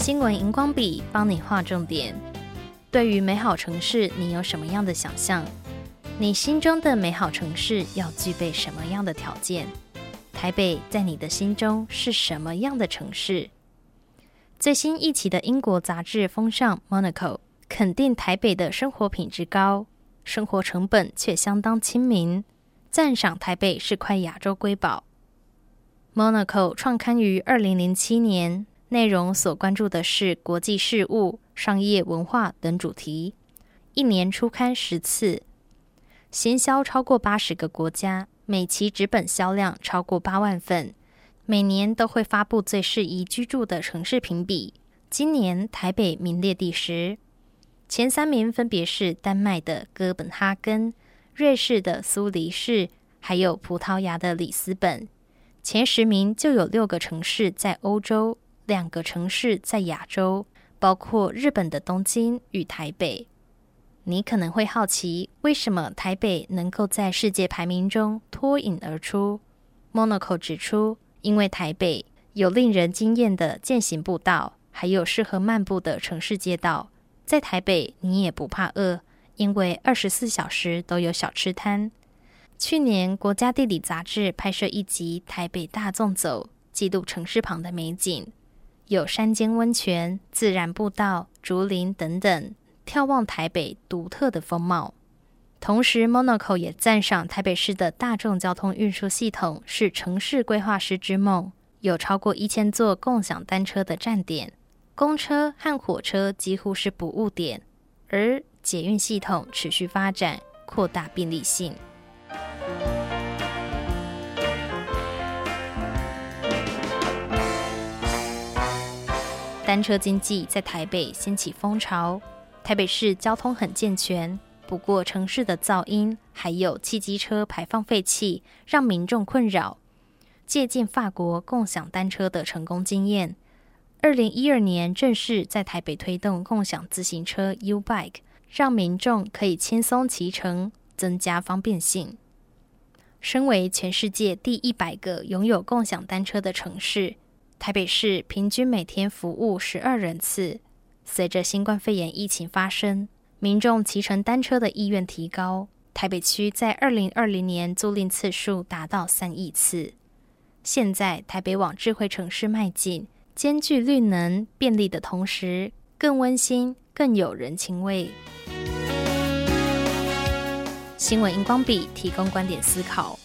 新闻荧光笔帮你画重点。对于美好城市，你有什么样的想象？你心中的美好城市要具备什么样的条件？台北在你的心中是什么样的城市？最新一期的英国杂志《风尚 Monaco》肯定台北的生活品质高，生活成本却相当亲民，赞赏台北是块亚洲瑰宝。Monaco 创刊于二零零七年，内容所关注的是国际事务、商业文化等主题，一年出刊十次，行销超过八十个国家，每期纸本销量超过八万份，每年都会发布最适宜居住的城市评比。今年台北名列第十，前三名分别是丹麦的哥本哈根、瑞士的苏黎世，还有葡萄牙的里斯本。前十名就有六个城市在欧洲，两个城市在亚洲，包括日本的东京与台北。你可能会好奇，为什么台北能够在世界排名中脱颖而出？Monaco 指出，因为台北有令人惊艳的健行步道，还有适合漫步的城市街道。在台北，你也不怕饿，因为二十四小时都有小吃摊。去年，国家地理杂志拍摄一集《台北大纵走》，记录城市旁的美景，有山间温泉、自然步道、竹林等等，眺望台北独特的风貌。同时，Monaco 也赞赏台北市的大众交通运输系统是城市规划师之梦，有超过一千座共享单车的站点，公车和火车几乎是不误点，而捷运系统持续发展，扩大便利性。单车经济在台北掀起风潮。台北市交通很健全，不过城市的噪音还有汽机车排放废气让民众困扰。借鉴法国共享单车的成功经验，二零一二年正式在台北推动共享自行车 U-Bike，让民众可以轻松骑乘，增加方便性。身为全世界第一百个拥有共享单车的城市。台北市平均每天服务十二人次。随着新冠肺炎疫情发生，民众骑乘单车的意愿提高。台北区在二零二零年租赁次数达到三亿次。现在台北往智慧城市迈进，兼具绿能便利的同时，更温馨、更有人情味。新闻荧光笔提供观点思考。